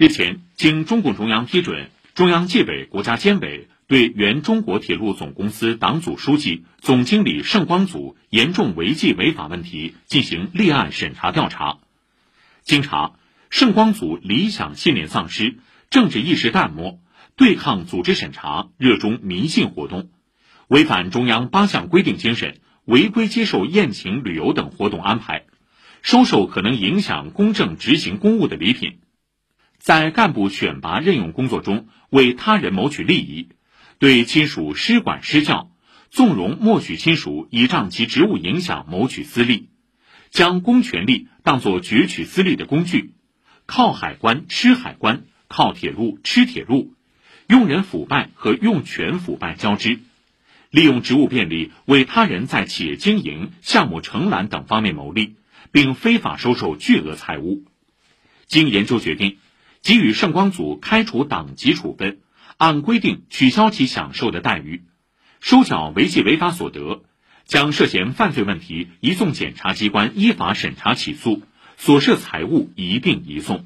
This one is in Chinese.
日前，经中共中央批准，中央纪委国家监委对原中国铁路总公司党组书记、总经理盛光祖严重违纪违法问题进行立案审查调查。经查，盛光祖理想信念丧失，政治意识淡漠，对抗组织审查，热衷迷信活动，违反中央八项规定精神，违规接受宴请、旅游等活动安排，收受可能影响公正执行公务的礼品，在干部选拔任用工作中为他人谋取利益，对亲属施管施教，纵容默许亲属倚仗其职务影响谋取私利。将公权力当作攫取私利的工具，靠海关吃海关，靠铁路吃铁路，用人腐败和用权腐败交织，利用职务便利为他人在企业经营、项目承揽等方面谋利，并非法收受巨额财物。经研究决定，给予盛光祖开除党籍处分，按规定取消其享受的待遇，收缴违纪违法所得。将涉嫌犯罪问题移送检察机关依法审查起诉，所涉财物一并移送。